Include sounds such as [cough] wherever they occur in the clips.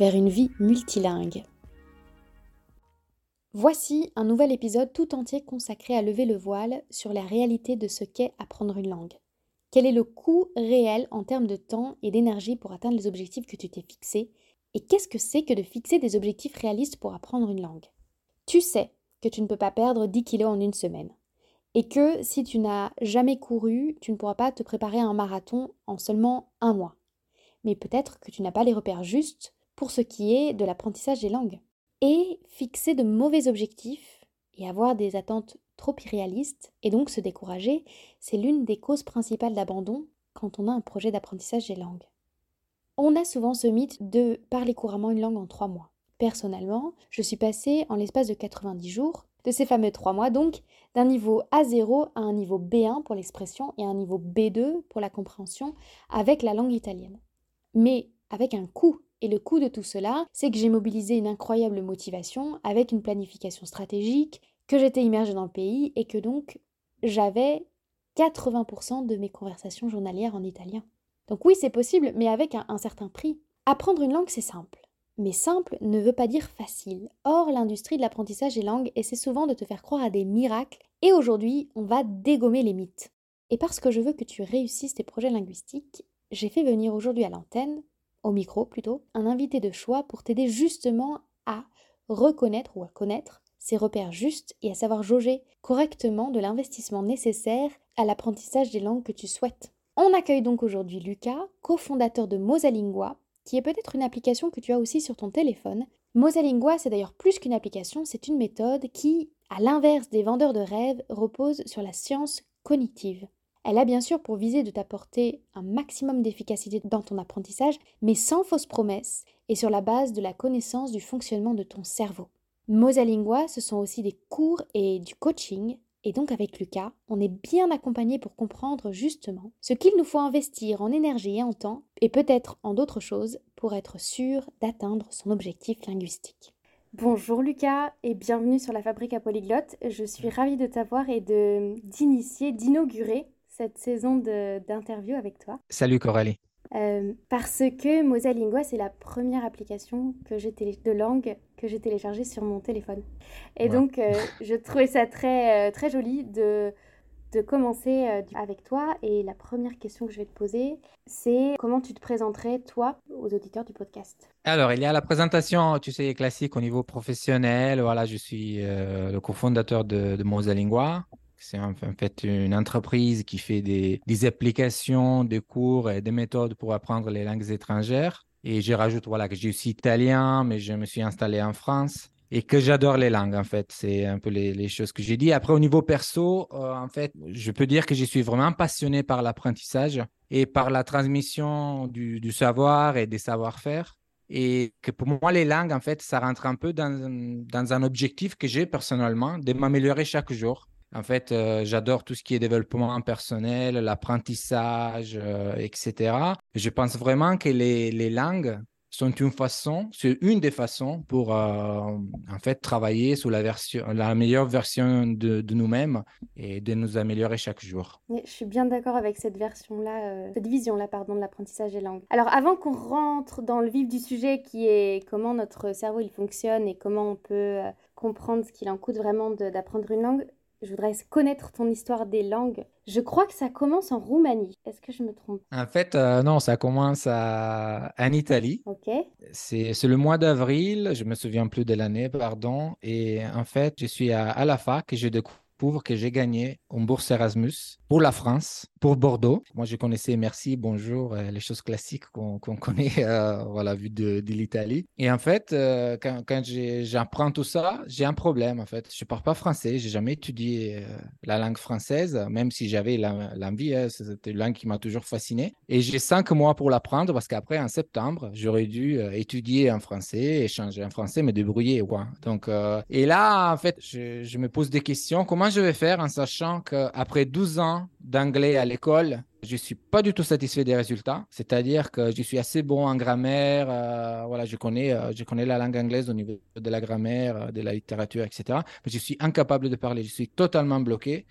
vers une vie multilingue. Voici un nouvel épisode tout entier consacré à lever le voile sur la réalité de ce qu'est apprendre une langue. Quel est le coût réel en termes de temps et d'énergie pour atteindre les objectifs que tu t'es fixés? Et qu'est-ce que c'est que de fixer des objectifs réalistes pour apprendre une langue? Tu sais que tu ne peux pas perdre 10 kilos en une semaine. Et que si tu n'as jamais couru, tu ne pourras pas te préparer à un marathon en seulement un mois. Mais peut-être que tu n'as pas les repères justes pour ce qui est de l'apprentissage des langues. Et fixer de mauvais objectifs et avoir des attentes trop irréalistes et donc se décourager, c'est l'une des causes principales d'abandon quand on a un projet d'apprentissage des langues. On a souvent ce mythe de parler couramment une langue en trois mois. Personnellement, je suis passée en l'espace de 90 jours, de ces fameux trois mois donc, d'un niveau A0 à un niveau B1 pour l'expression et un niveau B2 pour la compréhension avec la langue italienne. Mais avec un coût et le coût de tout cela, c'est que j'ai mobilisé une incroyable motivation avec une planification stratégique, que j'étais immergée dans le pays et que donc j'avais 80% de mes conversations journalières en italien. Donc oui, c'est possible, mais avec un, certain prix. Apprendre une langue, c'est simple. Mais simple ne veut pas dire facile. Or, l'industrie de l'apprentissage des langues essaie souvent de te faire croire à des miracles, et aujourd'hui, on va dégommer les mythes. Et parce que je veux que tu réussisses tes projets linguistiques, j'ai fait venir aujourd'hui à l'antenne au micro plutôt, un invité de choix pour t'aider justement à reconnaître ou à connaître ces repères justes et à savoir jauger correctement de l'investissement nécessaire à l'apprentissage des langues que tu souhaites. On accueille donc aujourd'hui Lucas, cofondateur de Mosalingua, qui est peut-être une application que tu as aussi sur ton téléphone. Mosalingua, c'est d'ailleurs plus qu'une application, c'est une méthode qui, à l'inverse des vendeurs de rêves, repose sur la science cognitive. Elle a bien sûr pour viser de t'apporter un maximum d'efficacité dans ton apprentissage, mais sans fausses promesses et sur la base de la connaissance du fonctionnement de ton cerveau. Mosalingua, ce sont aussi des cours et du coaching, et donc avec Lucas, on est bien accompagné pour comprendre justement ce qu'il nous faut investir en énergie et en temps, et peut-être en d'autres choses, pour être sûr d'atteindre son objectif linguistique. Bonjour Lucas et bienvenue sur la Fabrique à Polyglotte. Je suis ravie de t'avoir et de d'initier, d'inaugurer cette saison d'interview avec toi. Salut Coralie. Euh, parce que Mosalingua, c'est la première application que de langue que j'ai téléchargée sur mon téléphone. Et donc, euh, [laughs] je trouvais ça très, euh, très joli de, de commencer avec toi. Et la première question que je vais te poser, c'est comment tu te présenterais, toi, aux auditeurs du podcast? Alors, il y a la présentation, tu sais, classique au niveau professionnel. Voilà, je suis le cofondateur de, de Mosalingua. C'est en fait une entreprise qui fait des, applications, des cours et des méthodes pour apprendre les langues étrangères. Et je rajoute voilà, que j'ai aussi italien, mais je me suis installé en France et que j'adore les langues, en fait. C'est un peu les, choses que j'ai dit. Après, au niveau perso, euh, en fait, je peux dire que je suis vraiment passionné par l'apprentissage et par la transmission du, savoir et des savoir-faire. Et que pour moi, les langues, en fait, ça rentre un peu dans un objectif que j'ai personnellement, de m'améliorer chaque jour. En fait, euh, j'adore tout ce qui est développement personnel, l'apprentissage, euh, etc. Je pense vraiment que les, langues sont une façon, c'est une des façons pour euh, en fait travailler sur la version, la meilleure version de, nous-mêmes et de nous améliorer chaque jour. je suis bien d'accord avec cette version-là, cette vision-là, pardon, de l'apprentissage des langues. Alors, avant qu'on rentre dans le vif du sujet, qui est comment notre cerveau il fonctionne et comment on peut comprendre ce qu'il en coûte vraiment d'apprendre une langue, je voudrais connaître ton histoire des langues. Je crois que ça commence en Roumanie. Est-ce que je me trompe? En fait, euh, non, ça commence à... en Italie. Ok. C'est le mois d'avril, je me souviens plus de l'année, pardon. Et en fait, je suis à, à la fac et je découvre que j'ai gagné une bourse Erasmus pour la France, pour Bordeaux. Moi, je connaissais merci, bonjour, euh, les choses classiques qu'on connaît, [laughs] euh, voilà, vu de, l'Italie. Et en fait, euh, quand, quand j'apprends tout ça, j'ai un problème, en fait. Je ne parle pas français, j'ai jamais étudié la langue française, même si j'avais l'envie, hein, c'était une langue qui m'a toujours fasciné. Et j'ai cinq mois pour l'apprendre parce qu'après, en septembre, j'aurais dû étudier en français, échanger en français, me débrouiller, quoi. Donc, et là, en fait, je, je me pose des questions. Comment je vais faire en sachant qu'après 12 ans, d'anglais à l'école, je suis pas du tout satisfait des résultats. C'est-à-dire que je suis assez bon en grammaire. Euh, voilà, je connais, euh, je connais la langue anglaise au niveau de la grammaire, euh, de la littérature, etc. Mais je suis incapable de parler. Je suis totalement bloqué.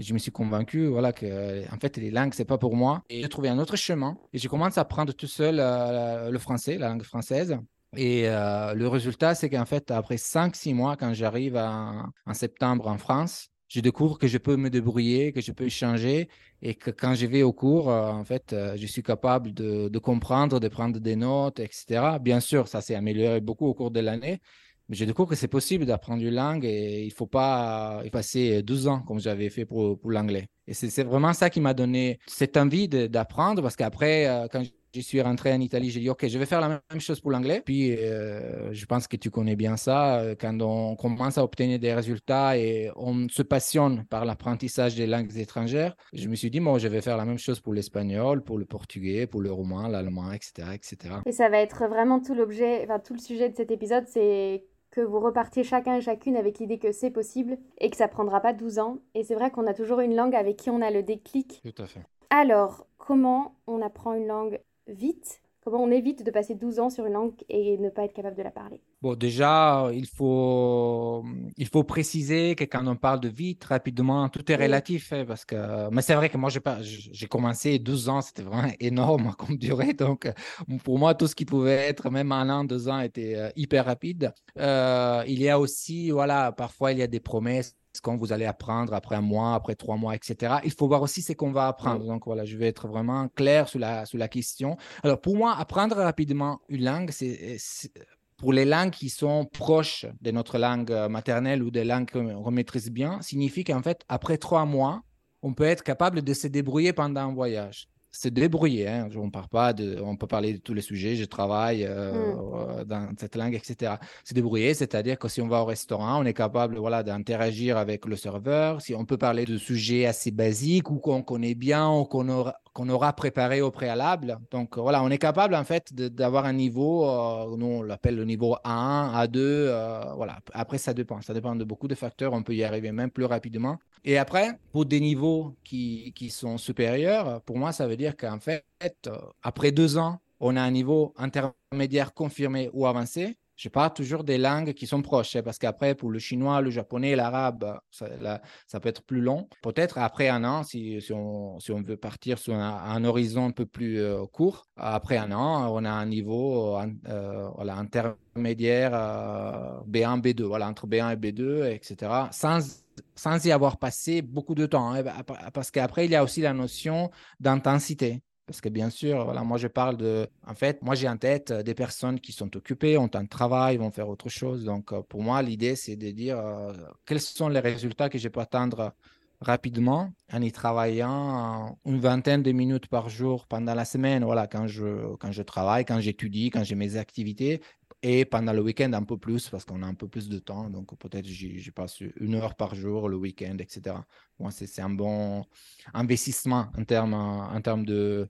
Et je me suis convaincu, voilà, que en fait les langues c'est pas pour moi. Et j'ai trouvé un autre chemin. Et je commence à apprendre tout seul le français, la langue française. Et le résultat, c'est qu'en fait, après 5-6 mois, quand j'arrive en septembre en France, je découvre que je peux me débrouiller, que je peux changer et que quand je vais au cours, euh, en fait, euh, je suis capable de, comprendre, de prendre des notes, etc. Bien sûr, ça s'est amélioré beaucoup au cours de l'année, mais je découvre que c'est possible d'apprendre une langue et il ne faut pas y passer 12 ans comme j'avais fait pour, l'anglais. Et c'est vraiment ça qui m'a donné cette envie d'apprendre parce qu'après, euh, quand je suis rentré en Italie, j'ai dit, OK, je vais faire la même chose pour l'anglais. Puis, euh, je pense que tu connais bien ça. Euh, quand on commence à obtenir des résultats et on se passionne par l'apprentissage des langues étrangères, je me suis dit, bon, je vais faire la même chose pour l'espagnol, pour le portugais, pour le roumain, l'allemand, etc., etc. Et ça va être vraiment tout l'objet, enfin, tout le sujet de cet épisode, c'est que vous repartiez chacun et chacune avec l'idée que c'est possible et que ça prendra pas 12 ans. Et c'est vrai qu'on a toujours une langue avec qui on a le déclic. Tout à fait. Alors, comment on apprend une langue vite Comment on évite de passer 12 ans sur une langue et ne pas être capable de la parler? Bon, déjà, il faut, il faut préciser que quand on parle de vite, rapidement, tout est relatif. Hein, parce que... Mais c'est vrai que moi, j'ai commencé 12 ans, c'était vraiment énorme [laughs] comme durée. Donc, pour moi, tout ce qui pouvait être même un an, deux ans était euh, hyper rapide. Euh, il y a aussi, voilà, parfois, il y a des promesses ce qu'on vous allez apprendre après un mois, après trois mois, etc. Il faut voir aussi ce qu'on va apprendre. Donc voilà, je vais être vraiment clair sur la, sur la question. Alors pour moi, apprendre rapidement une langue, c'est pour les langues qui sont proches de notre langue maternelle ou des langues qu'on maîtrise bien, signifie qu'en fait, après trois mois, on peut être capable de se débrouiller pendant un voyage se débrouiller. Hein. On, part pas de, on peut parler de tous les sujets. Je travaille euh, mm. euh, dans cette langue, etc. Se débrouiller, c'est-à-dire que si on va au restaurant, on est capable voilà, d'interagir avec le serveur. Si on peut parler de sujets assez basiques ou qu'on connaît bien ou qu'on aura, qu'on aura préparé au préalable. Donc voilà, on est capable en fait d'avoir un niveau, euh, nous on l'appelle le niveau A1, A2. voilà. Après, ça dépend. Ça dépend de beaucoup de facteurs. On peut y arriver même plus rapidement. Et après, pour des niveaux qui, qui sont supérieurs, pour moi, ça veut dire qu'en fait, euh, après deux ans, on a un niveau intermédiaire confirmé ou avancé. Je parle toujours des langues qui sont proches, hein, parce qu'après, pour le chinois, le japonais, l'arabe, ça, ça, peut être plus long. Peut-être après un an, si, on, veut partir sur un, horizon un peu plus euh, court, après un an, on a un niveau euh, voilà, intermédiaire B1, B2, voilà, entre B1 et B2, etc. Sans sans y avoir passé beaucoup de temps. Hein, bah, parce qu'après, il y a aussi la notion d'intensité. Parce que bien sûr, voilà, moi je parle de. En fait, moi j'ai en tête euh, des personnes qui sont occupées, ont un travail, vont faire autre chose. Donc euh, pour moi, l'idée c'est de dire euh, quels sont les résultats que je peux atteindre rapidement en y travaillant une vingtaine de minutes par jour pendant la semaine. Voilà, quand je, quand je travaille, quand j'étudie, quand j'ai mes activités, et pendant le week-end, un peu plus, parce qu'on a un peu plus de temps. Donc, peut-être je passe une heure par jour le week-end, etc. Moi, c'est un bon investissement en termes, en termes de,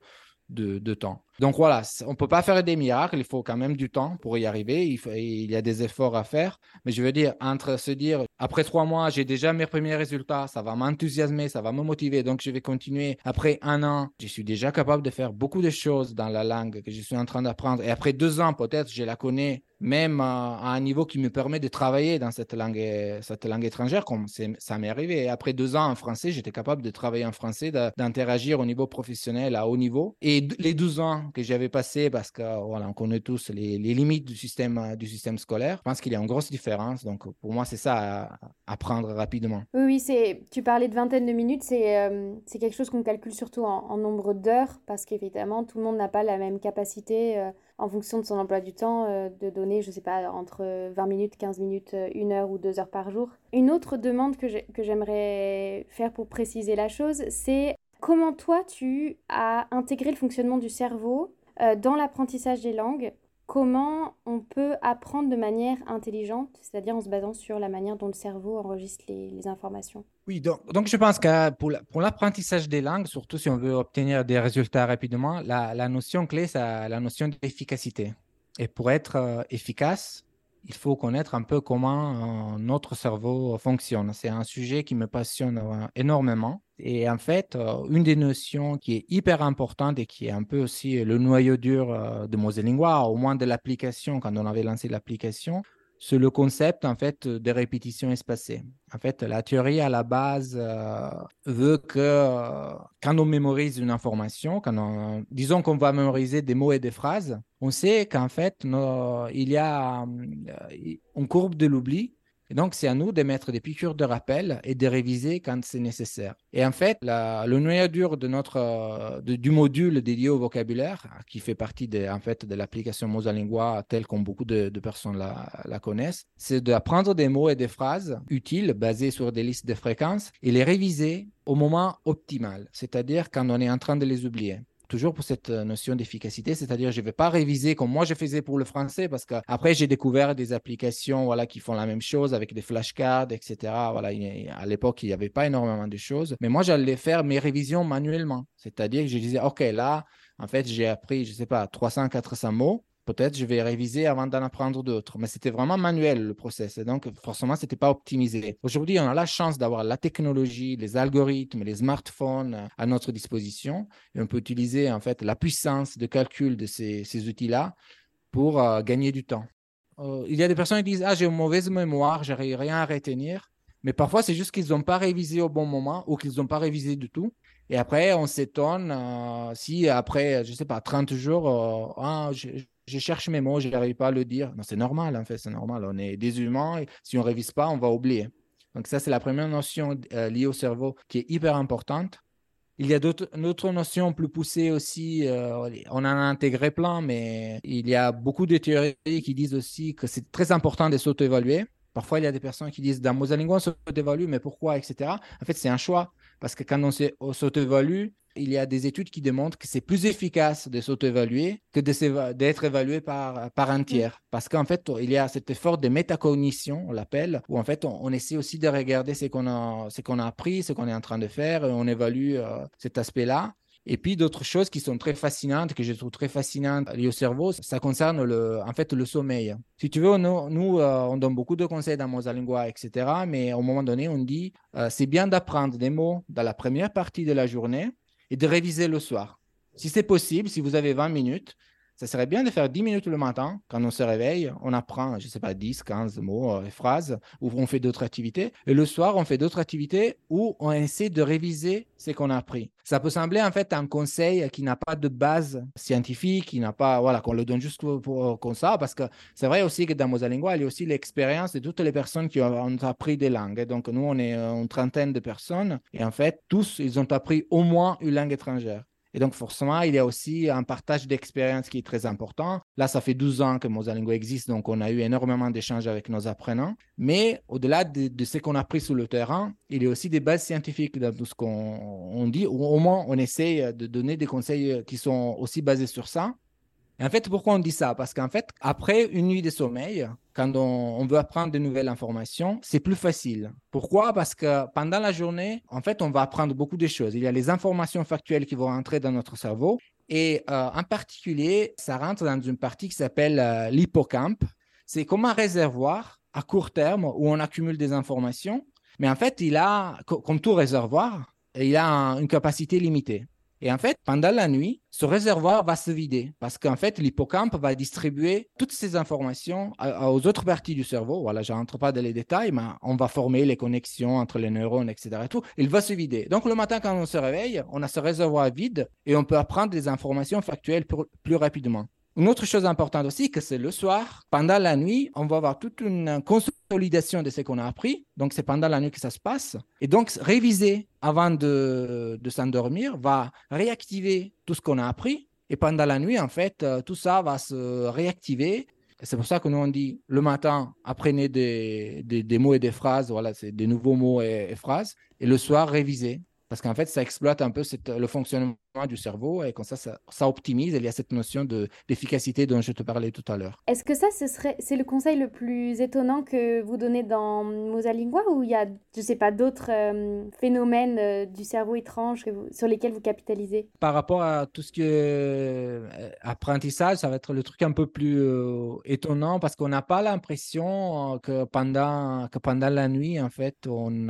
de temps. Donc voilà, on ne peut pas faire des miracles, il faut quand même du temps pour y arriver, il, y a des efforts à faire, mais je veux dire, entre se dire, après trois mois, j'ai déjà mes premiers résultats, ça va m'enthousiasmer, ça va me motiver, donc je vais continuer. Après un an, je suis déjà capable de faire beaucoup de choses dans la langue que je suis en train d'apprendre, et après deux ans, peut-être, je la connais même à, un niveau qui me permet de travailler dans cette langue, cette langue étrangère, comme ça m'est arrivé. Et après deux ans en français, j'étais capable de travailler en français, d'interagir au niveau professionnel à haut niveau. Et les 12 ans que j'avais passé parce que voilà, on connaît tous les, limites du système, euh, du système scolaire. Je pense qu'il y a une grosse différence. Donc, pour moi, c'est ça à, apprendre rapidement. Oui, oui c'est, tu parlais de vingtaine de minutes. C'est, euh, c'est quelque chose qu'on calcule surtout en, nombre d'heures parce qu'évidemment, tout le monde n'a pas la même capacité. Euh, en fonction de son emploi du temps, de donner, je ne sais pas, entre 20 minutes, 15 minutes, 1 heure ou 2 heures par jour. Une autre demande que j'aimerais faire pour préciser la chose, c'est comment toi tu as intégré le fonctionnement du cerveau dans l'apprentissage des langues? Comment on peut apprendre de manière intelligente, c'est-à-dire en se basant sur la manière dont le cerveau enregistre les, informations? Oui, donc, je pense que pour l'apprentissage des langues, surtout si on veut obtenir des résultats rapidement, la, notion clé, c'est la notion d'efficacité. Et pour être euh, efficace, il faut connaître un peu comment euh, notre cerveau fonctionne. C'est un sujet qui me passionne euh, énormément. Et en fait, euh, une des notions qui est hyper importante et qui est un peu aussi le noyau dur de Moselingua, au moins de l'application, quand on avait lancé l'application, c'est le concept en fait de répétition espacée. En fait, la théorie à la base euh, veut que euh, quand on mémorise une information, quand on, disons qu'on va mémoriser des mots et des phrases, on sait qu'en fait, il y a euh, une courbe de l'oubli et donc, c'est à nous de mettre des piqûres de rappel et de réviser quand c'est nécessaire. Et en fait, le noyau dur de notre, du module dédié au vocabulaire, qui fait partie de, en fait, de l'application Mosalingua telle comme beaucoup de, personnes la, la connaissent, c'est d'apprendre des mots et des phrases utiles basées sur des listes de fréquences et les réviser au moment optimal, c'est-à-dire quand on est en train de les oublier toujours pour cette euh, notion d'efficacité, c'est-à-dire je ne vais pas réviser comme moi je faisais pour le français parce qu'après j'ai découvert des applications voilà, qui font la même chose avec des flashcards, etc. Voilà, à l'époque, il n'y avait pas énormément de choses, mais moi j'allais faire mes révisions manuellement, c'est-à-dire que je disais, OK, là, en fait, j'ai appris, je ne sais pas, 300, 400 mots peut-être je vais réviser avant d'en apprendre d'autres. Mais c'était vraiment manuel le process. Donc, forcément, ce n'était pas optimisé. Aujourd'hui, on a la chance d'avoir la technologie, les algorithmes, les smartphones euh, à notre disposition. Et on peut utiliser en fait la puissance de calcul de ces, outils-là pour euh, gagner du temps. Euh, il y a des personnes qui disent Ah, j'ai une mauvaise mémoire, je n'arrive rien à retenir. Mais parfois, c'est juste qu'ils n'ont pas révisé au bon moment ou qu'ils n'ont pas révisé du tout. Et après, on s'étonne si après, je ne sais pas, 30 jours, ah, je cherche mes mots, je n'arrive pas à le dire. c'est normal, en fait, c'est normal. On est des humains et si on ne révise pas, on va oublier. Donc, ça, c'est la première notion euh, liée au cerveau qui est hyper importante. Il y a d'autres notions plus poussées aussi. Euh, on en a intégré plein, mais il y a beaucoup de théories qui disent aussi que c'est très important de s'auto-évaluer. Parfois, il y a des personnes qui disent dans Mosalingo, on s'auto-évalue, mais pourquoi, etc. En fait, c'est un choix. Parce que quand on s'auto-évalue, il y a des études qui démontrent que c'est plus efficace de s'auto-évaluer que d'être évalué par, par un tiers. Parce qu'en fait, il y a cet effort de métacognition, on l'appelle, où en fait, on, essaie aussi de regarder ce qu'on a, ce qu'on a appris, ce qu'on est en train de faire, et on évalue euh, cet aspect-là. Et puis d'autres choses qui sont très fascinantes, que je trouve très fascinantes liées au cerveau, ça concerne le, en fait le sommeil. Si tu veux, nous, nous euh, on donne beaucoup de conseils dans Mosalingua, etc. Mais à un moment donné, on dit, euh, c'est bien d'apprendre des mots dans la première partie de la journée et de réviser le soir. Si c'est possible, si vous avez 20 minutes, ça serait bien de faire 10 minutes le matin, quand on se réveille, on apprend, je ne sais pas, 10, 15 mots, euh, phrases, ou on fait d'autres activités. Et le soir, on fait d'autres activités où on essaie de réviser ce qu'on a appris. Ça peut sembler en fait un conseil qui n'a pas de base scientifique, qui n'a pas, voilà, qu'on le donne juste pour, comme ça, parce que c'est vrai aussi que dans Mosalingua, il y a aussi l'expérience de toutes les personnes qui ont appris des langues. Donc nous, on est une trentaine de personnes, et en fait, tous, ils ont appris au moins une langue étrangère. Et donc, forcément, il y a aussi un partage d'expérience qui est très important. Là, ça fait 12 ans que Mosalingo existe, donc on a eu énormément d'échanges avec nos apprenants. Mais au-delà de, ce qu'on a appris sur le terrain, il y a aussi des bases scientifiques dans tout ce qu'on dit, ou au moins on essaie de donner des conseils qui sont aussi basés sur ça. En fait, pourquoi on dit ça? Parce qu'en fait, après une nuit de sommeil, quand on, veut apprendre de nouvelles informations, c'est plus facile. Pourquoi? Parce que pendant la journée, en fait, on va apprendre beaucoup de choses. Il y a les informations factuelles qui vont entrer dans notre cerveau. Et euh, en particulier, ça rentre dans une partie qui s'appelle euh, l'hippocampe. C'est comme un réservoir à court terme où on accumule des informations. Mais en fait, il a, comme tout réservoir, il a une capacité limitée. Et en fait, pendant la nuit, ce réservoir va se vider parce qu'en fait, l'hippocampe va distribuer toutes ces informations aux autres parties du cerveau. Voilà, je rentre pas dans les détails, mais on va former les connexions entre les neurones, etc. Et tout. Il va se vider. Donc, le matin, quand on se réveille, on a ce réservoir vide et on peut apprendre des informations factuelles plus rapidement. Une autre chose importante aussi, que c'est le soir, pendant la nuit, on va avoir toute une consolidation de ce qu'on a appris. Donc, c'est pendant la nuit que ça se passe. Et donc, réviser avant de, s'endormir va réactiver tout ce qu'on a appris. Et pendant la nuit, en fait, tout ça va se réactiver c'est pour ça que nous, on dit le matin, apprenez des, mots et des phrases, voilà, c'est des nouveaux mots et, phrases, et le soir, révisez. Parce qu'en fait, ça exploite un peu le fonctionnement du cerveau et comme ça, ça, optimise. il y a cette notion d'efficacité dont je te parlais tout à l'heure. Est-ce que ça, ce serait, c'est le conseil le plus étonnant que vous donnez dans Mosalingua ou il y a, je sais pas, d'autres euh, phénomènes euh, du cerveau étrange sur lesquels vous capitalisez? Par rapport à tout ce qui est euh, apprentissage, ça va être le truc un peu plus étonnant parce qu'on n'a pas l'impression que pendant, que pendant la nuit, en fait, on,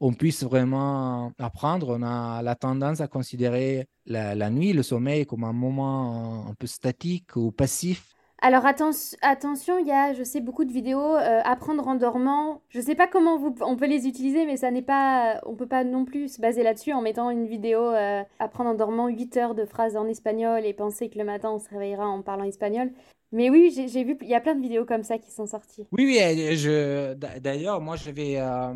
on puisse vraiment apprendre. On a la tendance à considérer la, nuit, le sommeil comme un moment un peu statique ou passif. Alors attention, il y a, je sais, beaucoup de vidéos euh, apprendre en dormant. Je ne sais pas comment vous, on peut les utiliser, mais ça n'est pas, on peut pas non plus se baser là-dessus en mettant une vidéo euh, apprendre en dormant 8 heures de phrases en espagnol et penser que le matin on se réveillera en parlant espagnol. Mais oui, j'ai vu, il y a plein de vidéos comme ça qui sont sorties. Oui, oui, d'ailleurs, moi je vais, euh,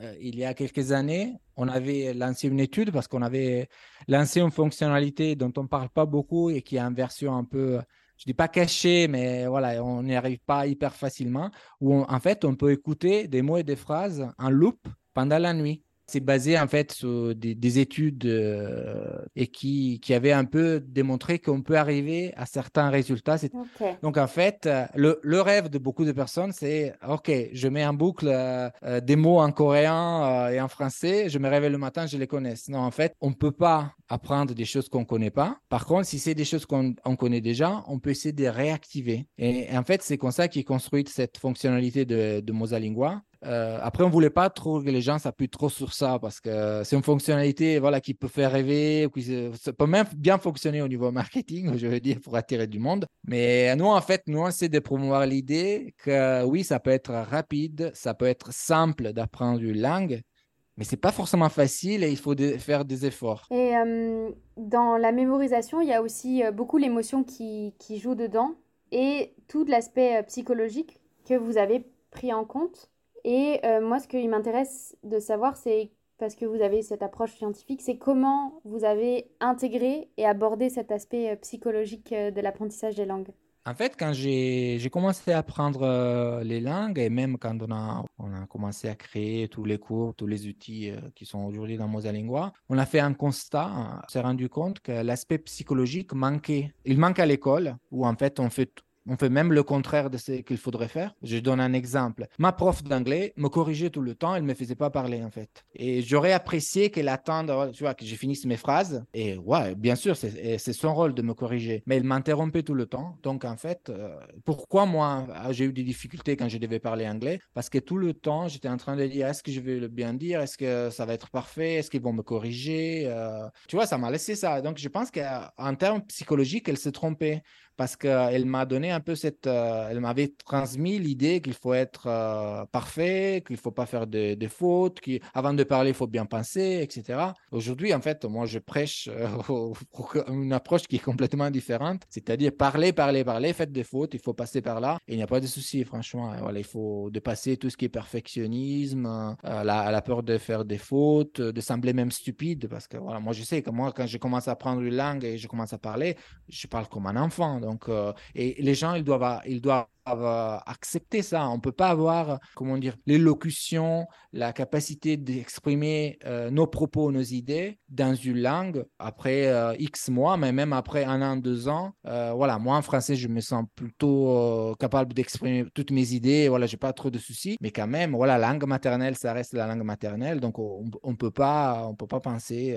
euh, il y a quelques années, on avait lancé une étude parce qu'on avait lancé une fonctionnalité dont on ne parle pas beaucoup et qui est en version un peu, je ne dis pas cachée, mais voilà, on n'y arrive pas hyper facilement, où en fait, on peut écouter des mots et des phrases en loop pendant la nuit. C'est basé en fait sur des, études euh, et qui, qui avaient un peu démontré qu'on peut arriver à certains résultats. Donc en fait, le, le, rêve de beaucoup de personnes, c'est OK, je mets en boucle euh, euh, des mots en coréen et en français, je me réveille le matin, je les connais. Non, en fait, on ne peut pas apprendre des choses qu'on ne connaît pas. Par contre, si c'est des choses qu'on connaît déjà, on peut essayer de réactiver. Et, en fait, c'est comme ça qu'est construite cette fonctionnalité de, de Mosalingua. Euh, après, on voulait pas trop que les gens s'appuient trop sur ça parce que c'est une fonctionnalité voilà, qui peut faire rêver, ça peut même bien fonctionner au niveau [laughs] marketing, je veux dire, pour attirer du monde. Mais nous, en fait, nous, on essaie de promouvoir l'idée que oui, ça peut être rapide, ça peut être simple d'apprendre une langue, mais c'est pas forcément facile et il faut faire des efforts. Et euh, dans la mémorisation, il y a aussi euh, beaucoup l'émotion qui, qui joue dedans et tout l'aspect psychologique que vous avez pris en compte. Et euh, moi, ce qui m'intéresse de savoir, c'est parce que vous avez cette approche scientifique, c'est comment vous avez intégré et abordé cet aspect euh, psychologique euh, de l'apprentissage des langues. En fait, quand j'ai commencé à apprendre les langues et même quand on a, commencé à créer tous les cours, tous les outils qui sont aujourd'hui dans Mosalingua, on a fait un constat, on s'est rendu compte que l'aspect psychologique manquait. Il manque à l'école où en fait on fait on fait même le contraire de ce qu'il faudrait faire. Je donne un exemple. Ma prof d'anglais me corrigeait tout le temps, elle ne me faisait pas parler en fait. Et j'aurais apprécié qu'elle attende, tu vois, que je finisse mes phrases. Et ouais, bien sûr, c'est son rôle de me corriger. Mais elle m'interrompait tout le temps. Donc en fait, euh, pourquoi moi j'ai eu des difficultés quand je devais parler anglais? Parce que tout le temps, j'étais en train de dire est-ce que je vais le bien dire? Est-ce que ça va être parfait? Est-ce qu'ils vont me corriger? Euh, Tu vois, ça m'a laissé ça. Donc je pense qu'en termes psychologiques, elle s'est trompée parce qu'elle m'a donné un peu cette. Euh, elle m'avait transmis l'idée qu'il faut être euh, parfait, qu'il ne faut pas faire de, fautes, qu'avant de parler, il faut bien penser, etc. Aujourd'hui, en fait, moi, je prêche [laughs] euh, une approche qui est complètement différente, c'est-à-dire parler, parler, parler, faites des fautes, il faut passer par là, et il n'y a pas de souci, franchement. Voilà, il faut dépasser tout ce qui est perfectionnisme, la, la, peur de faire des fautes, de sembler même stupide, parce que voilà, moi, je sais que moi, quand je commence à apprendre une langue et je commence à parler, je parle comme un enfant. Donc, euh, et les gens, ils doivent, ils doivent accepter ça. On ne peut pas avoir, comment dire, l'élocution, la capacité d'exprimer euh, nos propos, nos idées dans une langue après euh, X mois, mais même après un an, deux ans. Euh, voilà, moi en français, je me sens plutôt capable d'exprimer toutes mes idées. Voilà, j'ai pas trop de soucis, mais quand même, voilà, la langue maternelle, ça reste la langue maternelle, donc on, on peut pas, peut pas penser.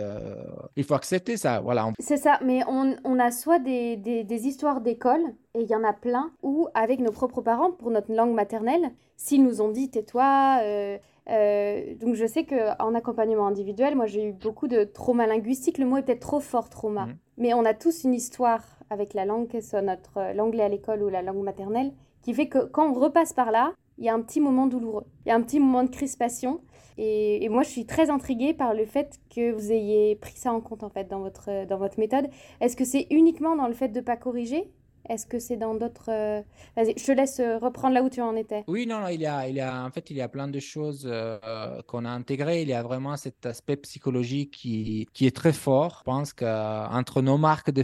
il faut accepter ça. Voilà. C'est ça, mais on, a soit des, des histoires d'école et il y en a plein où, avec nos propres parents, pour notre langue maternelle, s'ils nous ont dit tais-toi. Euh, euh, donc je sais qu'en accompagnement individuel, moi j'ai eu beaucoup de trauma linguistique. Le mot est peut-être trop fort, trauma. Mhm. Mais on a tous une histoire avec la langue, que ce soit notre euh, l'anglais à l'école ou la langue maternelle, qui fait que quand on repasse par là, il y a un petit moment douloureux. Il y a un petit moment de crispation. Et, et, moi, je suis très intriguée par le fait que vous ayez pris ça en compte en fait dans votre, dans votre méthode. Est-ce que c'est uniquement dans le fait de ne pas corriger? Est-ce que c'est dans d'autres... euh, Vas-y, je te laisse euh, reprendre là où tu en étais. Oui, non, il y a, il y a, en fait, il y a plein de choses euh, qu'on a intégrées. Il y a vraiment cet aspect psychologique qui, qui est très fort. Je pense qu'entre nos marques de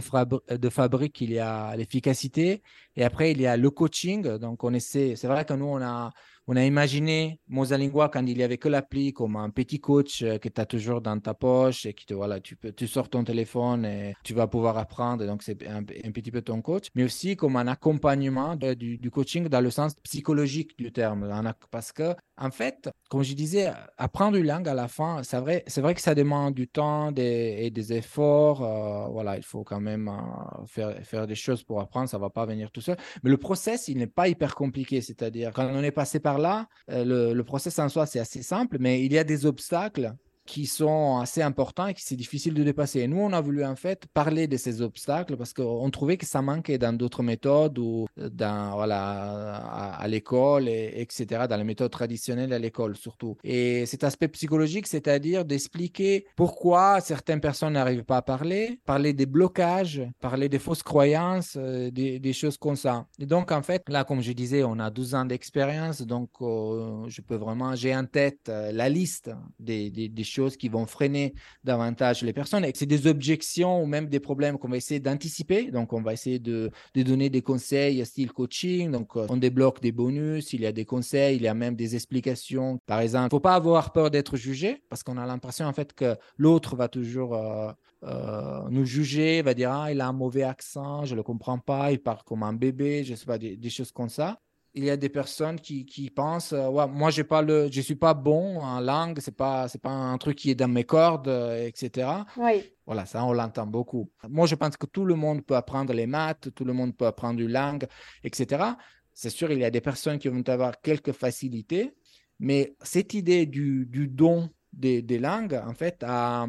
fabrique, il y a l'efficacité et après, il y a le coaching. Donc, on essaie, c'est vrai que nous, on a, on a imaginé Mosalingua quand il n'y avait que l'appli comme un petit coach euh, que tu as toujours dans ta poche et qui te, voilà, tu peux, tu sors ton téléphone et tu vas pouvoir apprendre. Donc, c'est un, petit peu ton coach, mais aussi comme un accompagnement du, coaching dans le sens psychologique du terme. Parce que, en fait, comme je disais, apprendre une langue à la fin, c'est vrai, c'est vrai que ça demande du temps et des efforts. euh, voilà, il faut quand même euh, faire, faire des choses pour apprendre. Ça ne va pas venir tout seul. Mais le process, il n'est pas hyper compliqué. C'est-à-dire, quand on est passé par là, euh, le, le process en soi, c'est assez simple, mais il y a des obstacles qui sont assez importants et que c'est difficile de dépasser. Et nous, on a voulu en fait parler de ces obstacles parce qu'on trouvait que ça manquait dans d'autres méthodes ou dans, voilà, à, l'école, et, etc., dans les méthodes traditionnelles à l'école surtout. Et cet aspect psychologique, c'est-à-dire d'expliquer pourquoi certaines personnes n'arrivent pas à parler, parler des blocages, parler des fausses croyances, euh, des, choses comme ça. Et donc, en fait, là, comme je disais, on a 12 ans d'expérience, donc euh, je peux vraiment, j'ai en tête euh, la liste des, des, des choses qui vont freiner davantage les personnes. Et c'est des objections ou même des problèmes qu'on va essayer d'anticiper. Donc, on va essayer de, donner des conseils style coaching. Donc, euh, on débloque des bonus, il y a des conseils, il y a même des explications. Par exemple, il faut pas avoir peur d'être jugé parce qu'on a l'impression en fait que l'autre va toujours euh, euh, nous juger, va dire ah, il a un mauvais accent, je le comprends pas, il parle comme un bébé, je sais pas, des choses comme ça il y a des personnes qui, qui pensent euh, ouais, moi j'ai pas le je suis pas bon en langue c'est pas c'est pas un truc qui est dans mes cordes euh, etc Oui. voilà ça on l'entend beaucoup. Moi je pense que tout le monde peut apprendre les maths tout le monde peut apprendre une langue etc c'est sûr il y a des personnes qui vont avoir quelques facilités mais cette idée du, du don des, des langues en fait a,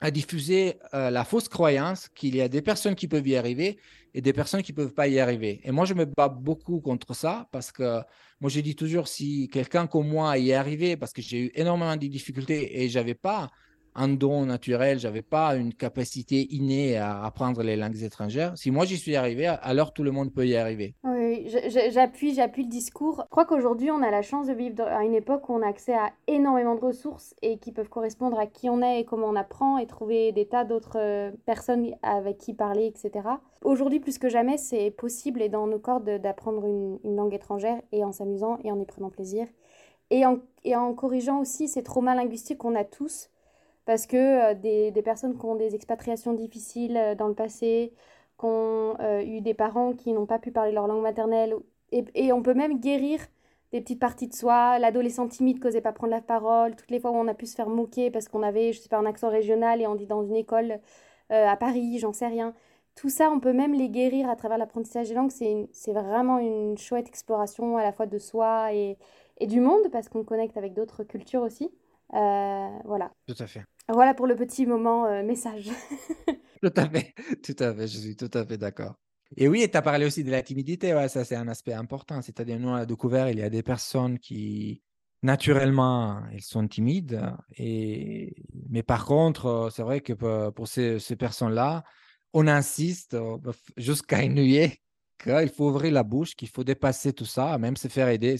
a diffusé euh, la fausse croyance qu'il y a des personnes qui peuvent y arriver et des personnes qui ne peuvent pas y arriver. Et moi, je me bats beaucoup contre ça parce que moi, je dis toujours, si quelqu'un comme moi y est arrivé, parce que j'ai eu énormément de difficultés et je n'avais pas un don naturel, je n'avais pas une capacité innée à apprendre les langues étrangères, si moi j'y suis arrivé, alors tout le monde peut y arriver. Oui, j'appuie, j'appuie le discours. Je crois qu'aujourd'hui, on a la chance de vivre à une époque où on a accès à énormément de ressources et qui peuvent correspondre à qui on est et comment on apprend et trouver des tas d'autres euh, personnes avec qui parler, etc. Aujourd'hui, plus que jamais, c'est possible et dans nos cordes de- d'apprendre une, une langue étrangère et en s'amusant et en y prenant plaisir. Et en, et en corrigeant aussi ces traumas linguistiques qu'on a tous, parce que euh, des, des personnes qui ont des expatriations difficiles euh, dans le passé, qui ont euh, eu des parents qui n'ont pas pu parler leur langue maternelle, et, et on peut même guérir des petites parties de soi, l'adolescent timide qui n'osait pas prendre la parole, toutes les fois où on a pu se faire moquer parce qu'on avait, je sais pas, un accent régional et on dit dans une école à Paris, j'en sais rien. Tout ça, on peut même les guérir à travers l'apprentissage des langues. C'est vraiment une chouette exploration à la fois de soi et, et du monde parce qu'on connecte avec d'autres cultures aussi. Voilà. Tout à fait. Voilà pour le petit moment euh, message. [laughs] Tout à fait, tout à fait, je suis tout à fait d'accord. Et oui, tu as parlé aussi de la timidité, ouais, ça c'est un aspect important. C'est-à-dire, nous, on a découvert, il y a des personnes qui, naturellement, elles sont timides. Et... Mais par contre, euh, c'est vrai que pour, pour ces, personnes-là, on insiste euh, jusqu'à ennuyer qu'il faut ouvrir la bouche, qu'il faut dépasser tout ça, même se faire aider,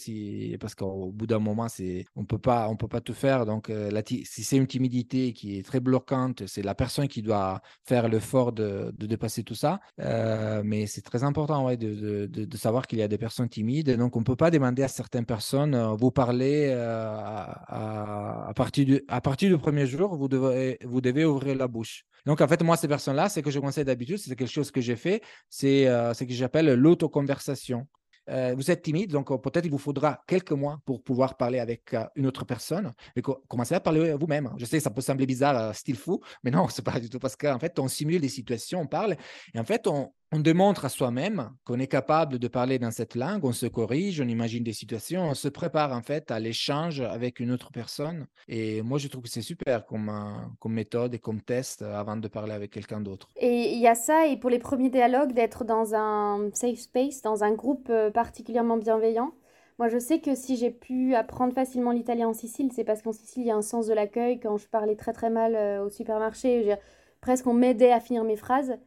parce qu'au bout d'un moment, on ne peut pas tout faire. Donc, euh, si c'est une timidité qui est très bloquante, c'est la personne qui doit faire l'effort de, de dépasser tout ça. Euh, mais c'est très important de, savoir qu'il y a des personnes timides. Donc, on ne peut pas demander à certaines personnes, euh, vous parlez à, partir du, premier jour, vous devez ouvrir la bouche. Donc, en fait, moi, ces personnes-là, ce que je conseille d'habitude, c'est quelque chose que j'ai fait, c'est euh, ce que j'appelle l'autoconversation. Euh, vous êtes timide, donc euh, peut-être il vous faudra quelques mois pour pouvoir parler avec euh, une autre personne. Mais co- commencez à parler vous-même. Je sais, ça peut sembler bizarre, style fou, mais non, [laughs] c'est pas du tout parce qu'en fait, on simule des situations, on parle, et en fait, on, on démontre à soi-même qu'on est capable de parler dans cette langue, on se corrige, on imagine des situations, on se prépare en fait à l'échange avec une autre personne. Et moi, je trouve que c'est super comme, euh, méthode et comme test euh, avant de parler avec quelqu'un d'autre. Et il y a ça, et pour les premiers dialogues, d'être dans un safe space, dans un groupe euh, particulièrement bienveillant. Moi, je sais que si j'ai pu apprendre facilement l'italien en Sicile, c'est parce qu'en Sicile, il y a un sens de l'accueil. Quand je parlais très très mal au supermarché, presque on m'aidait à finir mes phrases.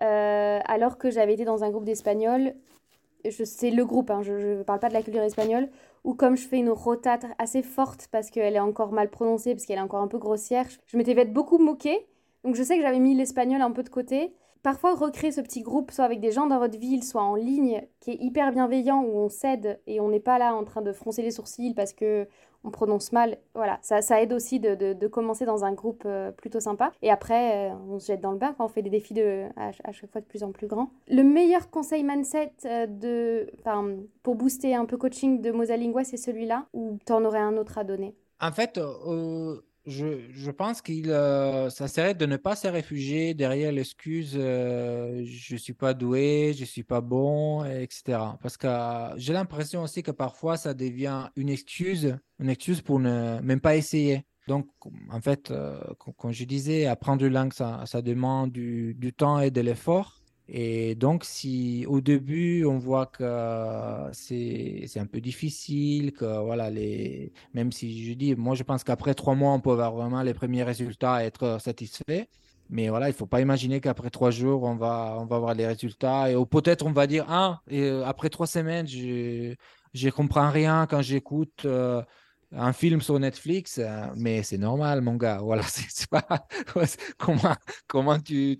Alors que j'avais été dans un groupe d'espagnol. C'est le groupe, hein, je ne parle pas de la culture espagnole, ou comme je fais une rotate assez forte parce qu'elle est encore mal prononcée, parce qu'elle est encore un peu grossière, je m'étais fait beaucoup moquer. Donc je sais que j'avais mis l'espagnol un peu de côté parfois recréer ce petit groupe, soit avec des gens dans votre ville, soit en ligne, qui est hyper bienveillant, où on s'aide et on n'est pas là en train de froncer les sourcils parce que on prononce mal. Voilà, ça, ça aide aussi de, de, commencer dans un groupe euh, plutôt sympa. Et après, euh, on se jette dans le bain quand on fait des défis de, à, chaque fois de plus en plus grands. Le meilleur conseil mindset euh, de, pour booster un peu coaching de Mosalingua, c'est celui-là ou tu en aurais un autre à donner? En fait, je, pense qu'il euh, ça serait de ne pas se réfugier derrière l'excuse euh, je suis pas doué, je suis pas bon, etc. Parce que euh, j'ai l'impression aussi que parfois ça devient une excuse, une excuse pour ne même pas essayer. Donc, en fait, comme je disais, apprendre une langue, ça, demande du temps et de l'effort. Et donc, si au début, on voit que c'est un peu difficile, que voilà, les... même si je dis, moi, je pense qu'après trois mois, on peut avoir vraiment les premiers résultats et être satisfait. Mais voilà, il ne faut pas imaginer qu'après trois jours, on va, on va avoir les résultats. Et peut-être on va dire, ah, et euh, après trois semaines, je ne comprends rien quand j'écoute. Euh, un film sur Netflix, euh, mais c'est normal, mon gars. [laughs] Voilà, c'est pas comment, comment tu,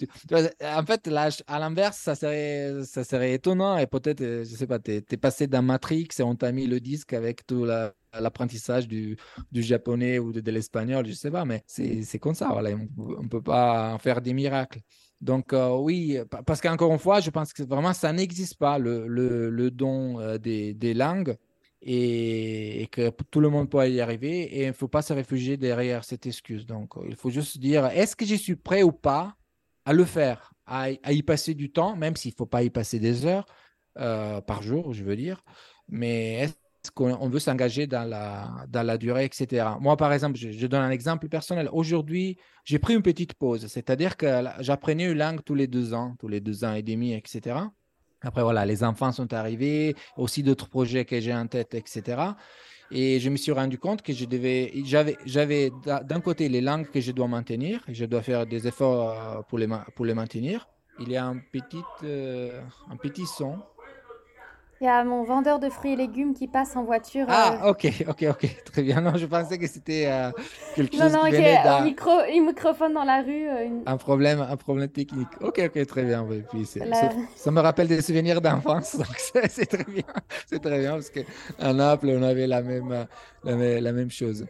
En fait, là, à l'inverse, ça serait, ça serait étonnant et peut-être, euh, je sais pas, tu es, passé dans Matrix et on t'a mis le disque avec tout l'apprentissage du, du, japonais ou de, l'espagnol, je sais pas, mais c'est comme ça. Voilà, on ne peut pas faire des miracles. Donc euh, oui, parce qu'encore une fois, je pense que vraiment, ça n'existe pas, le, le, don des langues et, que tout le monde peut y arriver et il ne faut pas se réfugier derrière cette excuse. Donc, il faut juste dire, est-ce que je suis prêt ou pas à le faire, à, y passer du temps, même s'il ne faut pas y passer des heures euh, par jour, je veux dire, mais est-ce qu'on veut s'engager dans la, dans la durée, etc. Moi, par exemple, je, je donne un exemple personnel. Aujourd'hui, j'ai pris une petite pause, c'est-à-dire que j'apprenais une langue tous les deux ans, tous les deux ans et demi, etc. Après, voilà, les enfants sont arrivés, aussi d'autres projets que j'ai en tête, etc. Et je me suis rendu compte que je devais, j'avais, d'un côté les langues que je dois maintenir, je dois faire des efforts euh, pour les, pour les maintenir. Il y a un petit, euh, un petit son il y a mon vendeur de fruits et légumes qui passe en voiture. Ah, euh. ok, ok, ok, [laughs] très bien. Non, je pensais que c'était euh, quelque chose non, qui venait un, micro, un microphone dans la rue. Euh, un problème, un problème technique. Ok, ok, très bien. Puis ça me rappelle des souvenirs d'enfance, [laughs] donc c'est très bien. C'est très bien parce qu'à Naples, on avait la même, la, même chose.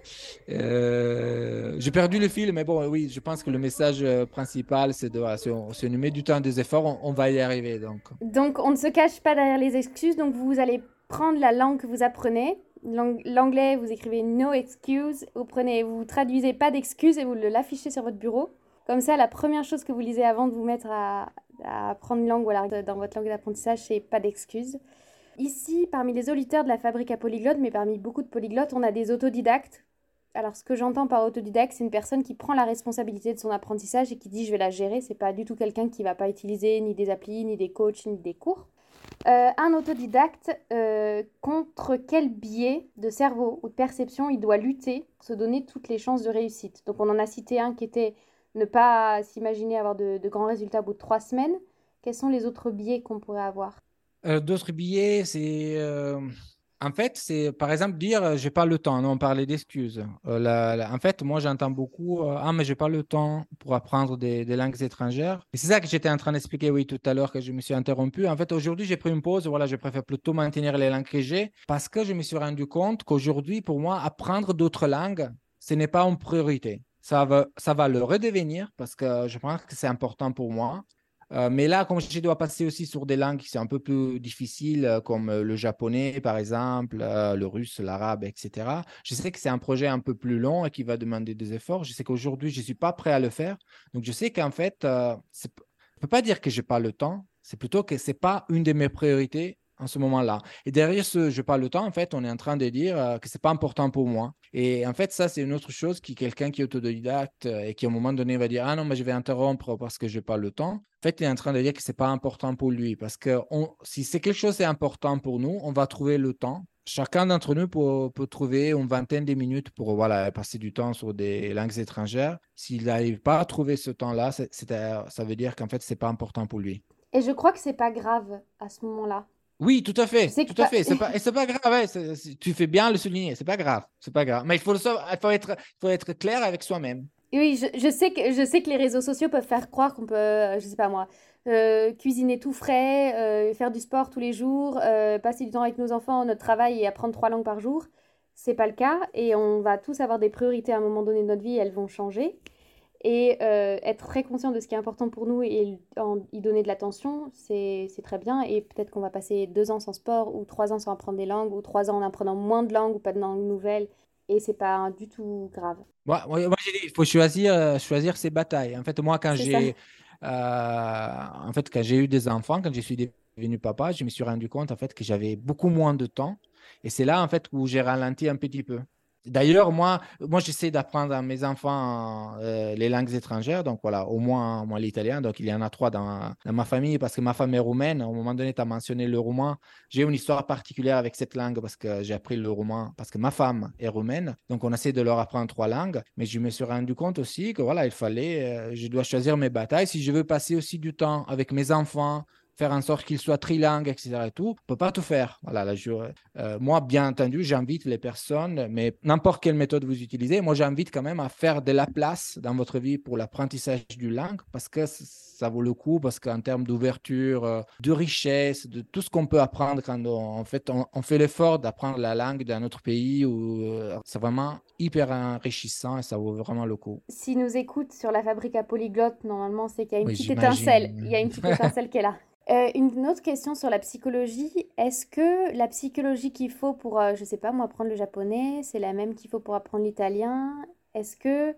J'ai perdu le fil, mais bon, oui, je pense que le message principal, c'est de, si, on, si, on, met du temps, des efforts, on, on va y arriver. Donc. donc, on ne se cache pas derrière les excuses donc vous allez prendre la langue que vous apprenez. L'anglais, vous écrivez no excuse, vous prenez, vous traduisez pas d'excuses et vous l'affichez sur votre bureau. Comme ça, la première chose que vous lisez avant de vous mettre à, apprendre une langue ou alors dans votre langue d'apprentissage, c'est pas d'excuses. Ici, parmi les auditeurs de la fabrique à polyglotte, mais parmi beaucoup de polyglottes, on a des autodidactes. Alors, ce que j'entends par autodidacte, c'est une personne qui prend la responsabilité de son apprentissage et qui dit je vais la gérer. C'est pas du tout quelqu'un qui va pas utiliser ni des applis, ni des coachs, ni des cours. Euh, un autodidacte, euh, contre quel biais de cerveau ou de perception il doit lutter pour se donner toutes les chances de réussite? Donc on en a cité un qui était ne pas s'imaginer avoir de, grands résultats au bout de trois semaines. Quels sont les autres biais qu'on pourrait avoir? Euh, D'autres biais, c'est en fait, c'est par exemple dire euh, j'ai pas le temps. On parlait d'excuses. Euh, en fait, moi j'entends beaucoup euh, ah mais j'ai pas le temps pour apprendre des, langues étrangères. C'est ça que j'étais en train d'expliquer oui tout à l'heure que je me suis interrompu. En fait, aujourd'hui j'ai pris une pause. Voilà, je préfère plutôt maintenir les langues que j'ai parce que je me suis rendu compte qu'aujourd'hui pour moi apprendre d'autres langues ce n'est pas une priorité. Ça va, ça va le redevenir parce que je pense que c'est important pour moi. Euh, mais là, comme je dois passer aussi sur des langues qui sont un peu plus difficiles, euh, comme euh, le japonais, par exemple, le russe, l'arabe, etc., je sais que c'est un projet un peu plus long et qui va demander des efforts. Je sais qu'aujourd'hui, je ne suis pas prêt à le faire. Donc, je sais qu'en fait, je ne peux pas dire que je n'ai pas le temps. C'est plutôt que ce n'est pas une de mes priorités en ce moment-là. Et derrière ce je parle le temps, en fait, on est en train de dire euh, que c'est pas important pour moi. Et en fait, ça, c'est une autre chose qui quelqu'un qui est autodidacte euh, et qui, à un moment donné, va dire Ah non, mais je vais interrompre parce que je pas le temps. En fait, il est en train de dire que c'est pas important pour lui. Parce que si c'est quelque chose qui est important pour nous, on va trouver le temps chacun d'entre nous peut, trouver une vingtaine de minutes pour voilà, passer du temps sur des langues étrangères. S'il n'arrive pas à trouver ce temps-là, ça veut dire qu'en fait, ce n'est pas important pour lui. Et je crois que c'est pas grave à ce moment-là. Oui, tout à fait. Tout à fait. C'est pas, [laughs] c'est pas grave. tu fais bien le souligner. C'est pas grave. C'est pas grave. Mais il faut, il faut, être, faut être clair avec soi-même. Oui, je, je, sais que, je sais que les réseaux sociaux peuvent faire croire qu'on peut, je sais pas moi, euh, cuisiner tout frais, euh, faire du sport tous les jours, euh, passer du temps avec nos enfants, notre travail et apprendre trois langues par jour. C'est pas le cas et on va tous avoir des priorités à un moment donné de notre vie, elles vont changer. Et être très conscient de ce qui est important pour nous et y donner de l'attention, c'est très bien. Et peut-être qu'on va passer deux ans sans sport ou trois ans sans apprendre des langues ou trois ans en apprenant moins de langues ou pas de langues nouvelles. Et c'est pas du tout grave. Moi, moi, j'ai dit, il faut choisir, choisir ses batailles. En fait, moi, quand j'ai euh, en fait, quand j'ai eu des enfants, quand je suis devenu papa, je me suis rendu compte en fait que j'avais beaucoup moins de temps. Et c'est là en fait où j'ai ralenti un petit peu. D'ailleurs, moi, moi j'essaie d'apprendre à mes enfants euh, les langues étrangères, donc voilà, au moins, moi l'italien. Donc il y en a trois dans, dans, ma famille parce que ma femme est roumaine. Au moment donné, tu as mentionné le roumain. J'ai une histoire particulière avec cette langue parce que j'ai appris le roumain parce que ma femme est roumaine. Donc on essaie de leur apprendre trois langues. Mais je me suis rendu compte aussi que voilà, il fallait, euh, je dois choisir mes batailles. Si je veux passer aussi du temps avec mes enfants, faire en sorte qu'il soit trilingue, etc. Et tout. On peut pas tout faire. Voilà, là, je, euh, moi, bien entendu, j'invite les personnes, mais n'importe quelle méthode vous utilisez, moi, j'invite quand même à faire de la place dans votre vie pour l'apprentissage du langue parce que ça vaut le coup, parce qu'en termes d'ouverture, euh, de richesse, de tout ce qu'on peut apprendre quand on, en fait, on, fait l'effort d'apprendre la langue d'un autre pays, où, euh, c'est vraiment hyper enrichissant et ça vaut vraiment le coup. Si nous écoute sur la fabrique à polyglotte, normalement, c'est qu'il y a une petite étincelle. Il y a une petite [laughs] étincelle qui est là. Euh, une autre question sur la psychologie. Est-ce que la psychologie qu'il faut pour, je euh, je sais pas moi, apprendre le japonais, c'est la même qu'il faut pour apprendre l'italien? Est-ce que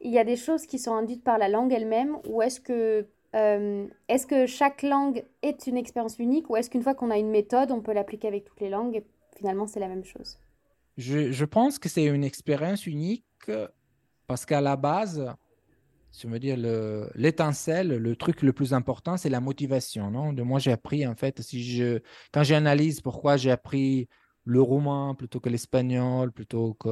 il y a des choses qui sont induites par la langue elle-même ou est-ce que, euh, est-ce que chaque langue est une expérience unique ou est-ce qu'une fois qu'on a une méthode, on peut l'appliquer avec toutes les langues et finalement c'est la même chose? Je pense que c'est une expérience unique parce qu'à la base, je veux dire, l'étincelle, le, truc le plus important, c'est la motivation. Non? De moi, j'ai appris, en fait, si je, quand j'analyse pourquoi j'ai appris le roumain plutôt que l'espagnol, plutôt que,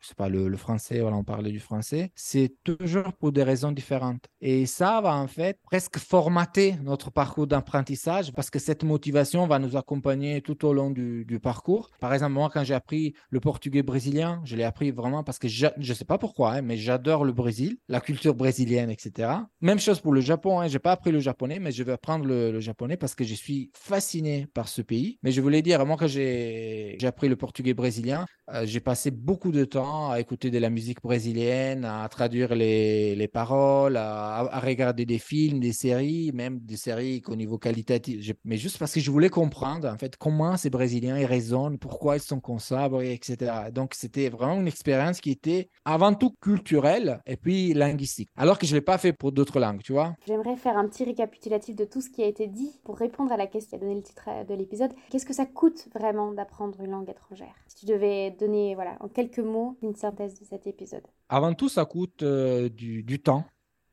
je sais pas, le, français, on parlait du français, c'est toujours pour des raisons différentes. Et ça va en fait presque formater notre parcours d'apprentissage parce que cette motivation va nous accompagner tout au long du, parcours. Par exemple, moi, quand j'ai appris le portugais brésilien, je l'ai appris vraiment parce que je ne sais pas pourquoi, hein, mais j'adore le Brésil, la culture brésilienne, etc. Même chose pour le Japon, hein, je n'ai pas appris le japonais, mais je vais apprendre le, japonais parce que je suis fasciné par ce pays. Mais je voulais dire, moi, que j'ai j'ai appris le portugais brésilien. Euh, j'ai passé beaucoup de temps à écouter de la musique brésilienne, à traduire les, les paroles, à, regarder des films, des séries, même des séries qu'au niveau qualitatif. Mais juste parce que je voulais comprendre en fait comment ces Brésiliens ils raisonnent, pourquoi ils sont comme etc. Donc c'était vraiment une expérience qui était avant tout culturelle et puis linguistique. Alors que je l'ai pas fait pour d'autres langues, tu vois. J'aimerais faire un petit récapitulatif de tout ce qui a été dit pour répondre à la question qui a donné le titre de l'épisode. Qu'est-ce que ça coûte vraiment une langue étrangère Si tu devais donner voilà, en quelques mots une synthèse de cet épisode. Avant tout, ça coûte euh, du, temps.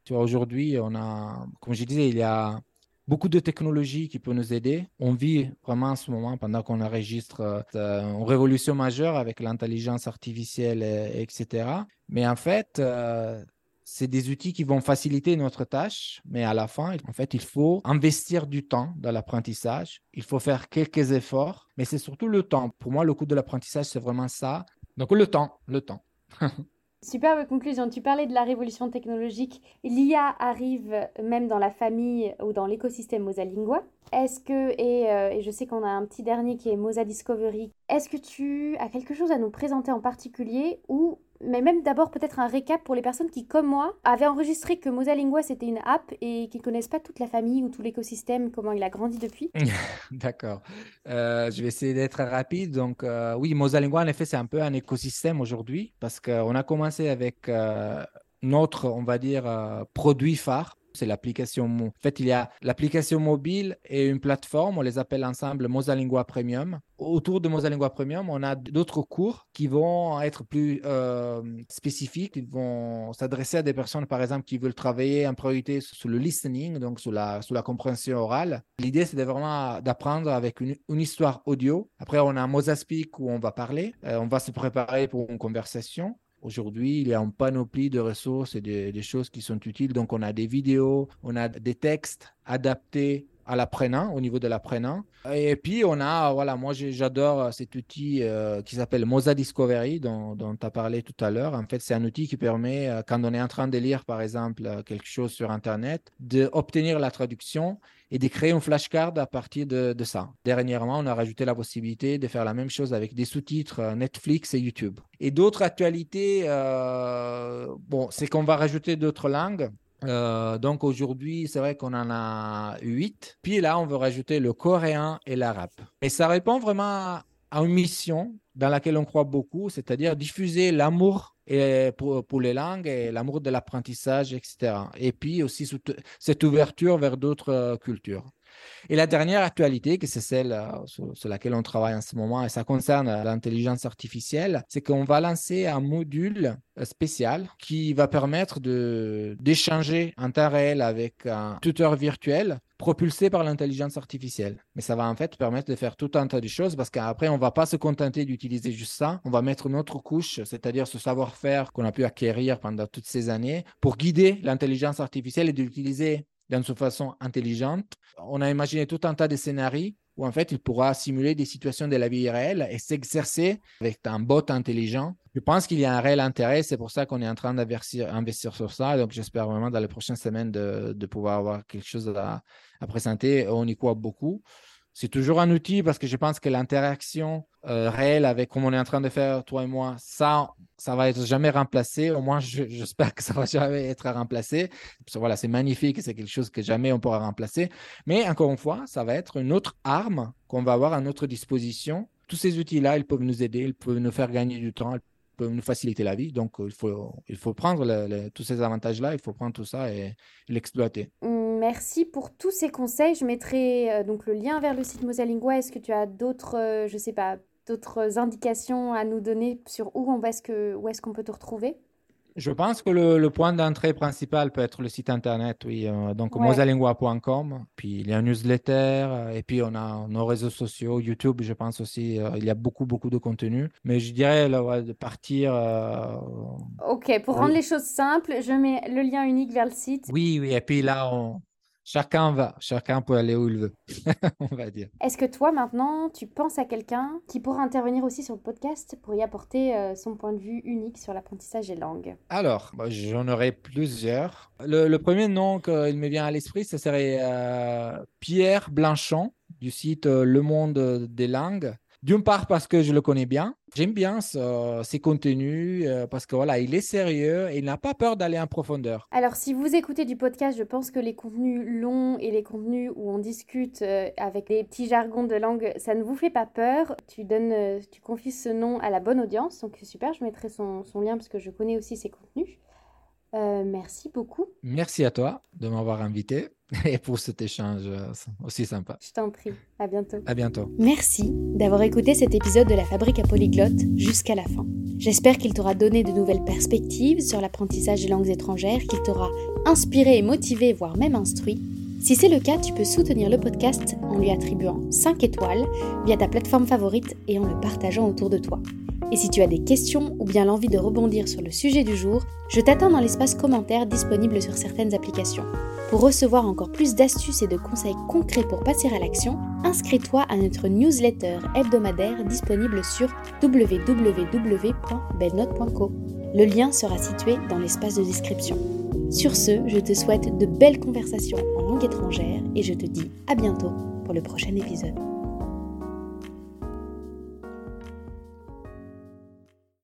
Tu vois, aujourd'hui, on a, comme je disais, il y a beaucoup de technologies qui peuvent nous aider. On vit vraiment en ce moment, pendant qu'on enregistre, euh, une révolution majeure avec l'intelligence artificielle, etc. Mais en fait, euh, c'est des outils qui vont faciliter notre tâche, mais à la fin, en fait, il faut investir du temps dans l'apprentissage. Il faut faire quelques efforts, mais c'est surtout le temps. Pour moi, le coût de l'apprentissage, c'est vraiment ça. Donc, le temps, le temps. [laughs] Superbe conclusion. Tu parlais de la révolution technologique. L'IA arrive même dans la famille ou dans l'écosystème Mosalingua. Est-ce que, et, euh, et, je sais qu'on a un petit dernier qui est Mosa Discovery, est-ce que tu as quelque chose à nous présenter en particulier ou mais même d'abord peut-être un récap pour les personnes qui, comme moi, avaient enregistré que Mosalingua c'était une app et qui ne connaissent pas toute la famille ou tout l'écosystème, comment il a grandi depuis. [laughs] D'accord. Euh, je vais essayer d'être rapide. Donc, euh, oui, Mosalingua, en effet, c'est un peu un écosystème aujourd'hui parce qu'on a commencé avec euh, notre, on va dire, produit phare c'est l'application. En fait, il y a l'application mobile et une plateforme, on les appelle ensemble Mosalingua Premium. Autour de Mosalingua Premium, on a d'autres cours qui vont être plus euh, spécifiques, ils vont s'adresser à des personnes, par exemple, qui veulent travailler en priorité sur le listening, donc sur la, sur la compréhension orale. L'idée, c'est vraiment d'apprendre avec une, une, histoire audio. Après, on a Mosaspeak où on va parler, euh, on va se préparer pour une conversation. Aujourd'hui, il y a une panoplie de ressources et des choses qui sont utiles. Donc, on a des vidéos, on a des textes adaptés à l'apprenant, au niveau de l'apprenant. Et puis, on a, voilà, moi, j'adore cet outil euh, qui s'appelle Moza Discovery, dont tu as parlé tout à l'heure. En fait, c'est un outil qui permet, euh, quand on est en train de lire, par exemple, euh, quelque chose sur Internet, d'obtenir la traduction et de créer une flashcard à partir de, ça. Dernièrement, on a rajouté la possibilité de faire la même chose avec des sous-titres Netflix et YouTube. Et d'autres actualités, bon, c'est qu'on va rajouter d'autres langues. Euh, donc aujourd'hui, c'est vrai qu'on en a huit. Puis là, on veut rajouter le coréen et l'arabe. Et ça répond vraiment à une mission dans laquelle on croit beaucoup, c'est-à-dire diffuser l'amour pour, les langues et l'amour de l'apprentissage, etc. Et puis aussi cette ouverture vers d'autres euh, cultures. Et la dernière actualité, que c'est celle euh, sur, laquelle on travaille en ce moment, et ça concerne l'intelligence artificielle, c'est qu'on va lancer un module euh, spécial qui va permettre d'échanger en temps réel avec un tuteur virtuel propulsé par l'intelligence artificielle. Mais ça va en fait permettre de faire tout un tas de choses parce qu'après, on ne va pas se contenter d'utiliser juste ça. On va mettre une autre couche, c'est-à-dire ce savoir-faire qu'on a pu acquérir pendant toutes ces années pour guider l'intelligence artificielle et d'utiliser d'une façon intelligente. On a imaginé tout un tas de scénarios où en fait il pourra simuler des situations de la vie réelle et s'exercer avec un bot intelligent. Je pense qu'il y a un réel intérêt, c'est pour ça qu'on est en train d'investir investir sur ça. Donc j'espère vraiment dans les prochaines semaines de, pouvoir avoir quelque chose à présenter. On y croit beaucoup. C'est toujours un outil parce que je pense que l'interaction euh, réelle avec comme on est en train de faire, toi et moi, ça, ça va être jamais remplacé. Au moins, j'espère que ça va jamais être remplacé. Voilà, c'est magnifique, c'est quelque chose que jamais on pourra remplacer. Mais encore une fois, ça va être une autre arme qu'on va avoir à notre disposition. Tous ces outils-là, ils peuvent nous aider, ils peuvent nous faire gagner du temps, peut nous faciliter la vie. Donc, il faut, il faut prendre tous ces avantages-là, il faut prendre tout ça et, l'exploiter. Merci pour tous ces conseils. Je mettrai euh, donc le lien vers le site Mosalingua. Est-ce que tu as d'autres, euh, je sais pas, d'autres indications à nous donner sur où on est-ce que, où est-ce qu'on peut te retrouver? Je pense que le, point d'entrée principal peut être le site internet, oui. Euh, donc, mosalingua.com. Puis, il y a un newsletter. Et puis, on a nos réseaux sociaux, YouTube, je pense aussi. Euh, il y a beaucoup, beaucoup de contenu. Mais je dirais de partir. ok, pour rendre les choses simples, je mets le lien unique vers le site. Oui, oui. Et puis là, on, Chacun va, chacun peut aller où il veut, [laughs] on va dire. Est-ce que toi maintenant, tu penses à quelqu'un qui pourra intervenir aussi sur le podcast pour y apporter euh, son point de vue unique sur l'apprentissage des langues? Alors, bah, j'en aurais plusieurs. Le, premier nom qu'il me vient à l'esprit, ce serait euh, Pierre Blanchon du site euh, Le Monde des langues. D'une part parce que je le connais bien. J'aime bien ses contenus euh, parce que voilà, il est sérieux et il n'a pas peur d'aller en profondeur. Alors, si vous écoutez du podcast, je pense que les contenus longs et les contenus où on discute euh, avec des petits jargons de langue, ça ne vous fait pas peur. Tu donnes, euh, tu confies ce nom à la bonne audience, donc c'est super. Je mettrai son, son, lien parce que je connais aussi ses contenus. merci beaucoup. Merci à toi de m'avoir invité. [laughs] et pour cet échange euh, aussi sympa. Je t'en prie. À bientôt. À bientôt. Merci d'avoir écouté cet épisode de la Fabrique à Polyglotte jusqu'à la fin. J'espère qu'il t'aura donné de nouvelles perspectives sur l'apprentissage des langues étrangères, qu'il t'aura inspiré et motivé, voire même instruit. Si c'est le cas, tu peux soutenir le podcast en lui attribuant 5 étoiles via ta plateforme favorite et en le partageant autour de toi. Et si tu as des questions ou bien l'envie de rebondir sur le sujet du jour, je t'attends dans l'espace commentaire disponible sur certaines applications. Pour recevoir encore plus d'astuces et de conseils concrets pour passer à l'action, inscris-toi à notre newsletter hebdomadaire disponible sur www.bednote.co. Le lien sera situé dans l'espace de description. Sur ce, je te souhaite de belles conversations en langue étrangère et je te dis à bientôt pour le prochain épisode.